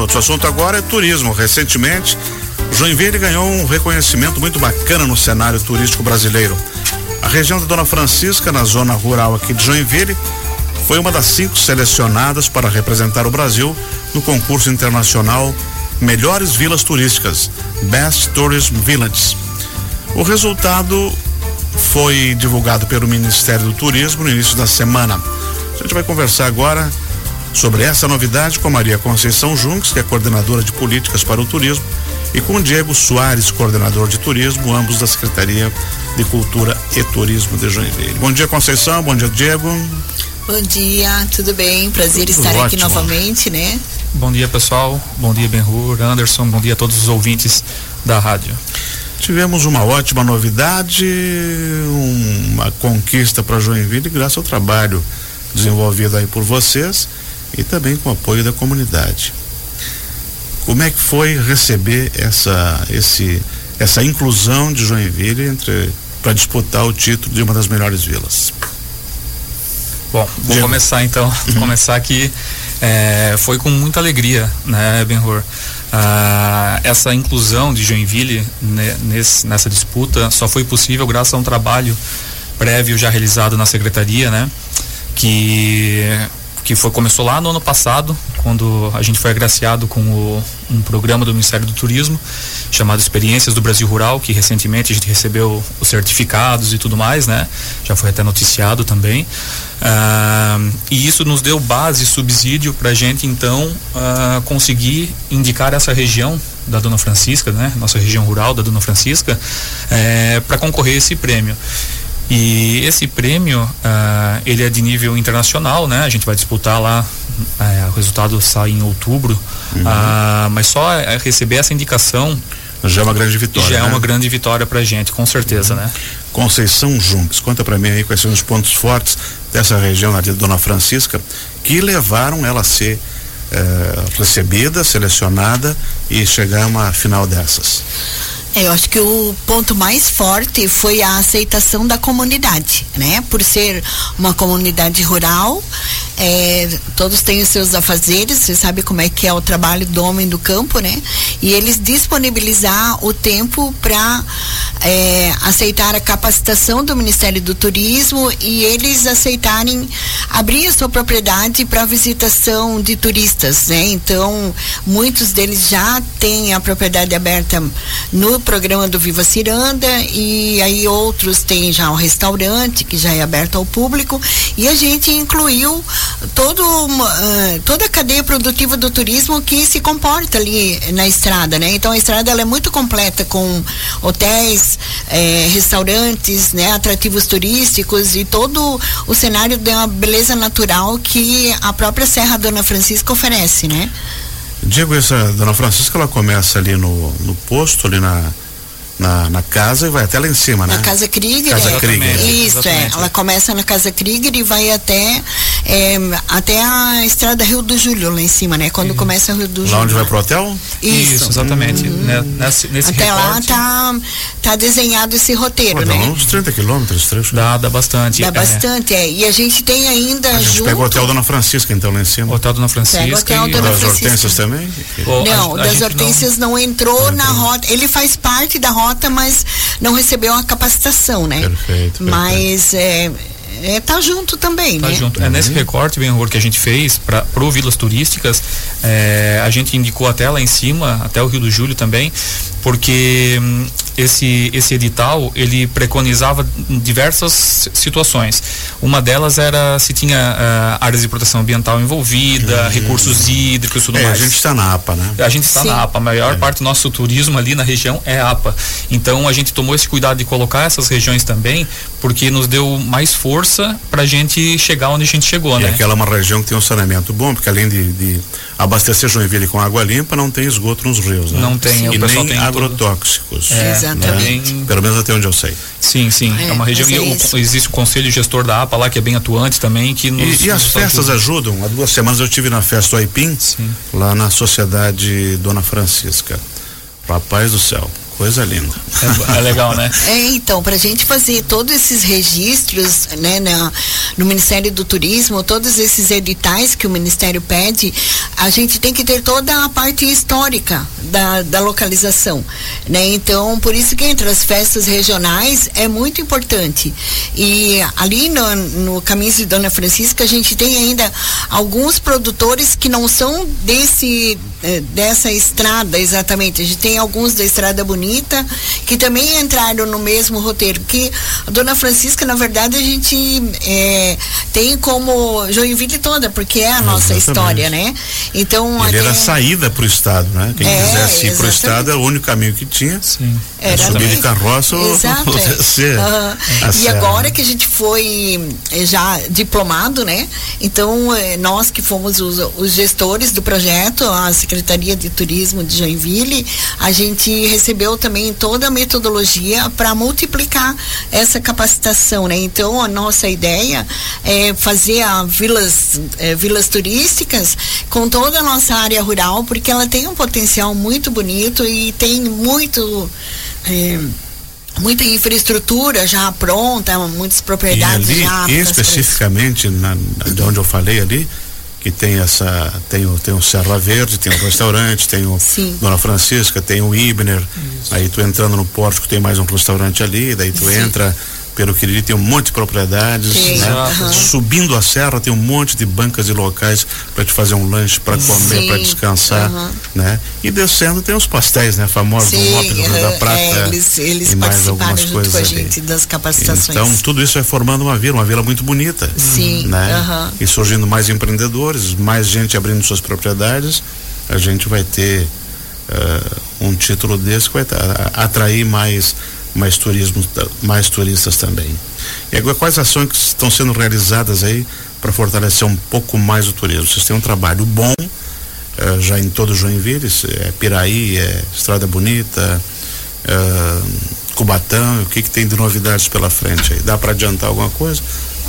Outro assunto agora é turismo. Recentemente, Joinville ganhou um reconhecimento muito bacana no cenário turístico brasileiro. A região da Dona Francisca, na zona rural aqui de Joinville, foi uma das cinco selecionadas para representar o Brasil no concurso internacional Melhores Vilas Turísticas, Best Tourism Villages. O resultado foi divulgado pelo Ministério do Turismo no início da semana. A gente vai conversar agora sobre essa novidade com Maria Conceição Junques, que é coordenadora de políticas para o turismo, e com Diego Soares, coordenador de turismo, ambos da Secretaria de Cultura e Turismo de Joinville. Bom dia, Conceição. Bom dia, Diego. Bom dia, tudo bem? Prazer tudo estar ótimo. aqui novamente, né? Bom dia, pessoal. Bom dia, Benhur, Anderson. Bom dia a todos os ouvintes da rádio. Tivemos uma ótima novidade, uma conquista para Joinville, graças ao trabalho desenvolvido aí por vocês e também com o apoio da comunidade. Como é que foi receber essa, esse, essa inclusão de Joinville para disputar o título de uma das melhores vilas? Bom, vou começar então. Uhum. começar aqui. É, foi com muita alegria, né, Benhur? Ah, essa inclusão de Joinville né, nesse, nessa disputa só foi possível graças a um trabalho prévio já realizado na secretaria, né? Que que foi começou lá no ano passado, quando a gente foi agraciado com o, um programa do Ministério do Turismo chamado Experiências do Brasil Rural, que recentemente a gente recebeu os certificados e tudo mais, né? Já foi até noticiado também. Ah, e isso nos deu base, subsídio para a gente então ah, conseguir indicar essa região da Dona Francisca, né? Nossa região rural da Dona Francisca, eh, para concorrer a esse prêmio. E esse prêmio, uh, ele é de nível internacional, né? A gente vai disputar lá, uh, o resultado sai em outubro, uhum. uh, mas só eh, receber essa indicação já é uma grande vitória. Já é né? é uma grande vitória pra gente, com certeza, uhum. né? Conceição Junques, conta para mim aí quais são os pontos fortes dessa região ali da Dona Francisca que levaram ela a ser eh, recebida, selecionada e chegar a uma final dessas. É, eu acho que o ponto mais forte foi a aceitação da comunidade, né? Por ser uma comunidade rural, é, todos têm os seus afazeres, você sabe como é que é o trabalho do homem do campo, né? E eles disponibilizar o tempo para é, aceitar a capacitação do Ministério do Turismo e eles aceitarem abrir a sua propriedade para visitação de turistas, né? Então, muitos deles já têm a propriedade aberta no programa do Viva Ciranda e aí outros têm já um restaurante que já é aberto ao público e a gente incluiu todo uma, uh, toda a cadeia produtiva do turismo que se comporta ali na estrada, né? Então a estrada ela é muito completa com hotéis, eh, restaurantes, né? Atrativos turísticos e todo o cenário da beleza natural que a própria Serra Dona Francisca oferece, né? Diego, essa Dona Francisca ela começa ali no, no posto, ali na na, na casa e vai até lá em cima, na né? Na Casa Krieger. Casa é. Krieger. Isso, é. Ela começa na Casa Krieger e vai até é, até a estrada Rio do Júlio lá em cima, né? Quando uhum. começa o Rio do Júlio. Lá onde vai pro hotel? Isso, Isso exatamente. Uhum. Né, nesse, nesse até recorte. lá tá, tá desenhado esse roteiro, Pô, dá né? uns 30 quilômetros, trecho. Dá, dá bastante. Dá é. bastante, é. E a gente tem ainda a gente junto... pega o Hotel Dona Francisca, então, lá em cima. Hotel Dona Francisca. Pega o Hotel e... Dona das Francisca. Hortências também? Não, a, a das Hortências não, não entrou não na rota. Ele faz parte da rota, mas não recebeu a capacitação, né? Perfeito. Mas é, é, tá junto também, tá né? junto. É nesse recorte, bem que a gente fez para pro Vilas Turísticas, é, a gente indicou até lá em cima, até o Rio do Júlio também, porque hum, esse esse edital ele preconizava diversas situações. Uma delas era se tinha uh, áreas de proteção ambiental envolvida, uhum. recursos hídricos, tudo é, mais. A gente está na APA, né? A gente está na APA. A maior é. parte do nosso turismo ali na região é APA. Então a gente tomou esse cuidado de colocar essas regiões também, porque nos deu mais força para a gente chegar onde a gente chegou, e né? aquela é uma região que tem um saneamento bom, porque além de, de abastecer Joinville com água limpa, não tem esgoto nos rios, né? Não tem. E nem tem agrotóxicos. É, Exatamente. Né? Pelo menos até onde eu sei. Sim, sim. É, é uma região. É o, existe o conselho gestor da APA lá que é bem atuante também. Que nos, e, e as festas ajudam. ajudam. Há duas semanas eu tive na festa do Aipim, sim. lá na Sociedade Dona Francisca. Rapaz do céu Coisa linda. É, é legal, né? É, então, para a gente fazer todos esses registros, né, na, no Ministério do Turismo, todos esses editais que o Ministério pede, a gente tem que ter toda a parte histórica da, da localização, né? Então, por isso que entre as festas regionais é muito importante. E ali no, no Caminho de Dona Francisca, a gente tem ainda alguns produtores que não são desse eh, dessa estrada exatamente. A gente tem alguns da Estrada Bonita que também entraram no mesmo roteiro. Que a Dona Francisca, na verdade, a gente é, tem como Joinville toda, porque é a nossa exatamente. história, né? Então ele até... era saída para o estado, né? Quem é, quisesse ir para o estado era o único caminho que tinha. Sim. Era subir de carroça ou descer. Uhum. E agora que a gente foi eh, já diplomado, né? Então nós que fomos os, os gestores do projeto, as Secretaria de Turismo de Joinville, a gente recebeu também toda a metodologia para multiplicar essa capacitação, né? Então a nossa ideia é fazer a vilas, é, vilas turísticas com toda a nossa área rural, porque ela tem um potencial muito bonito e tem muito é, muita infraestrutura já pronta, muitas propriedades e ali, já. Especificamente na, de onde eu falei ali, que tem essa tem o tem o Serra Verde tem o restaurante tem o Sim. Dona Francisca tem o Ibner Isso. aí tu entrando no pórtico tem mais um restaurante ali daí tu Sim. entra pelo Quiriri tem um monte de propriedades, né? Uhum. Subindo a serra tem um monte de bancas e locais para te fazer um lanche, para comer, para descansar, uhum. né? E descendo tem os pastéis, né? Famosos do Mop do Rio da Prata é, eles, eles e mais algumas coisas com a gente ali. das capacitações. Então tudo isso é formando uma vila, uma vila muito bonita, Sim. né? Uhum. E surgindo mais empreendedores, mais gente abrindo suas propriedades, a gente vai ter uh, um título desse que vai atrair mais mais turismo, mais turistas também. E agora quais ações que estão sendo realizadas aí para fortalecer um pouco mais o turismo? Vocês têm um trabalho bom uh, já em todo Joinville, é Piraí, é Estrada Bonita, uh, Cubatão, o que que tem de novidades pela frente aí? Dá para adiantar alguma coisa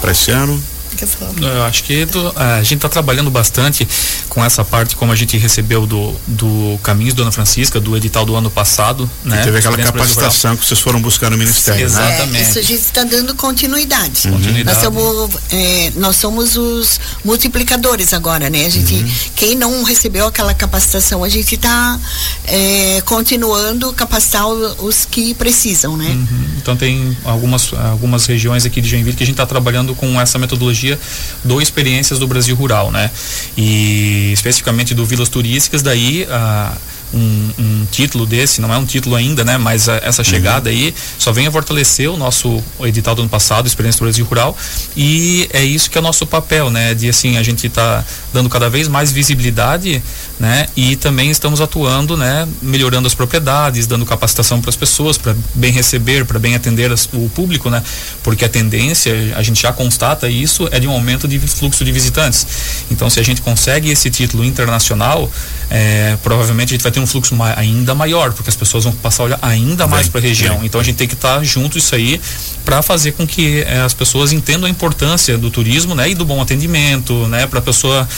para esse ano? Quer falar? Eu acho que do, a gente está trabalhando bastante com essa parte, como a gente recebeu do, do Caminhos Dona Francisca, do edital do ano passado. Né? E teve aquela capacitação que vocês foram buscar no Ministério. Sim, né? exatamente. É, isso a gente está dando continuidade. Uhum. continuidade. Nós, somos, é, nós somos os multiplicadores agora, né? A gente, uhum. quem não recebeu aquela capacitação, a gente está é, continuando capacitar os que precisam, né? Uhum. Então tem algumas, algumas regiões aqui de Joinville que a gente está trabalhando com essa metodologia do Experiências do Brasil Rural, né? E especificamente do Vilas Turísticas, daí a um, um, título desse, não é um título ainda, né? Mas a, essa chegada uhum. aí só vem a fortalecer o nosso o edital do ano passado, Experiência do Brasil Rural, e é isso que é o nosso papel, né? De assim, a gente está dando cada vez mais visibilidade, né? E também estamos atuando, né? Melhorando as propriedades, dando capacitação para as pessoas, para bem receber, para bem atender as, o público, né? Porque a tendência, a gente já constata isso, é de um aumento de fluxo de visitantes. Então, se a gente consegue esse título internacional, é, provavelmente a gente vai ter um fluxo ma ainda maior, porque as pessoas vão passar a olhar ainda mais para a região. Então a gente tem que estar tá junto isso aí para fazer com que é, as pessoas entendam a importância do turismo, né, e do bom atendimento, né, para a pessoa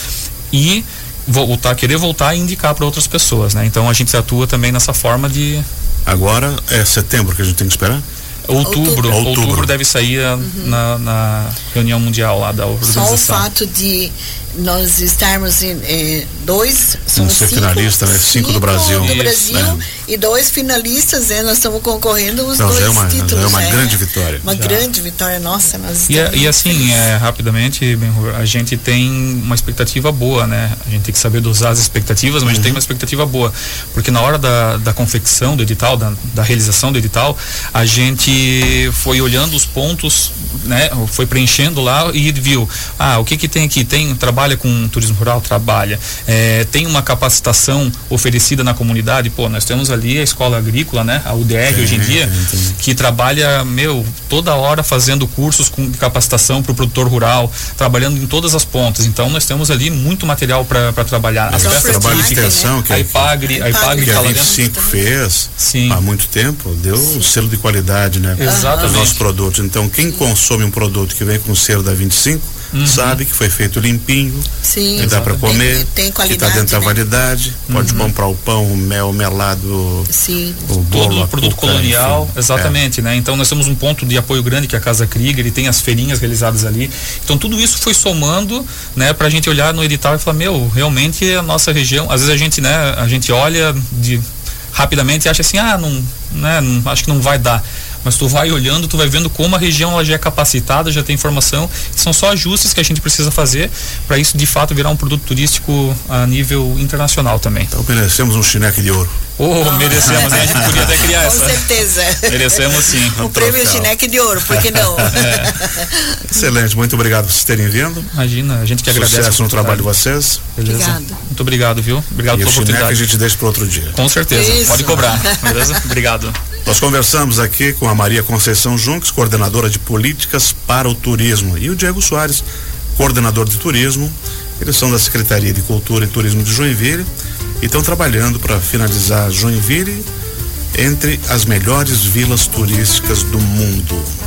ir voltar, querer voltar e indicar para outras pessoas, né? Então a gente atua também nessa forma de Agora é setembro que a gente tem que esperar? Outubro, outubro, outubro deve sair uhum. na, na, reunião mundial lá da organização. Só o fato de nós estarmos em eh, dois são ser cinco, finalista, né? Cinco, cinco do Brasil. Do Brasil é. e dois finalistas, né? Nós estamos concorrendo os Não, dois é uma, títulos. É uma é, grande vitória. Uma já. grande vitória, nossa. Nós e, e assim, é, rapidamente, a gente tem uma expectativa boa, né? A gente tem que saber dosar as expectativas, mas uhum. a gente tem uhum. uma expectativa boa. Porque na hora da, da confecção do edital, da, da realização do edital, a gente foi olhando os pontos, né? Foi preenchendo lá e viu, ah, o que que tem aqui? Tem trabalho trabalha com turismo rural? Trabalha. É, tem uma capacitação oferecida na comunidade? Pô, nós temos ali a escola agrícola, né? A UDR hoje em dia, que trabalha, meu, toda hora fazendo cursos com capacitação para o produtor rural, trabalhando em todas as pontas. Então nós temos ali muito material para trabalhar. As festas trabalho de extensão né? que a IPAGRE, a IPAGRE que a 25 fez Sim. há muito tempo, deu um selo de qualidade, né? Exatamente. Os nossos produtos. Então quem consome um produto que vem com o selo da 25 uhum. sabe que foi feito limpinho, Sim, que dá para comer, tem, tem qualidade, que está dentro né? da validade, uhum. pode comprar o pão, o mel, o melado, Sim. o bolo, todo o produto colonial, enfim, exatamente, é. né? Então nós temos um ponto de apoio grande que é a Casa Krieger, ele tem as feirinhas realizadas ali. Então tudo isso foi somando, né, para a gente olhar no edital e falar, meu, realmente a nossa região, às vezes a gente, né, a gente olha de rapidamente e acha assim, ah, não, né, não, acho que não vai dar mas tu vai olhando, tu vai vendo como a região ela já é capacitada, já tem informação, são só ajustes que a gente precisa fazer para isso de fato virar um produto turístico a nível internacional também. Então merecemos um chineque de ouro. Oh, ah, merecemos, né? A gente podia até criar essa. Com certeza. Merecemos sim. O um prêmio chineque de ouro, por que não? é. Excelente, muito obrigado por vocês terem vindo. Imagina, a gente que agradece. Sucesso no trabalho de vocês. Beleza. Obrigado. Muito obrigado, viu? Obrigado e pela oportunidade. a gente deixa para outro dia. Com certeza, Isso. pode cobrar. Beleza? Obrigado. Nós conversamos aqui com a Maria Conceição Junques, coordenadora de políticas para o turismo, e o Diego Soares, coordenador de turismo. Eles são da Secretaria de Cultura e Turismo de Joinville e estão trabalhando para finalizar Joinville entre as melhores vilas turísticas do mundo.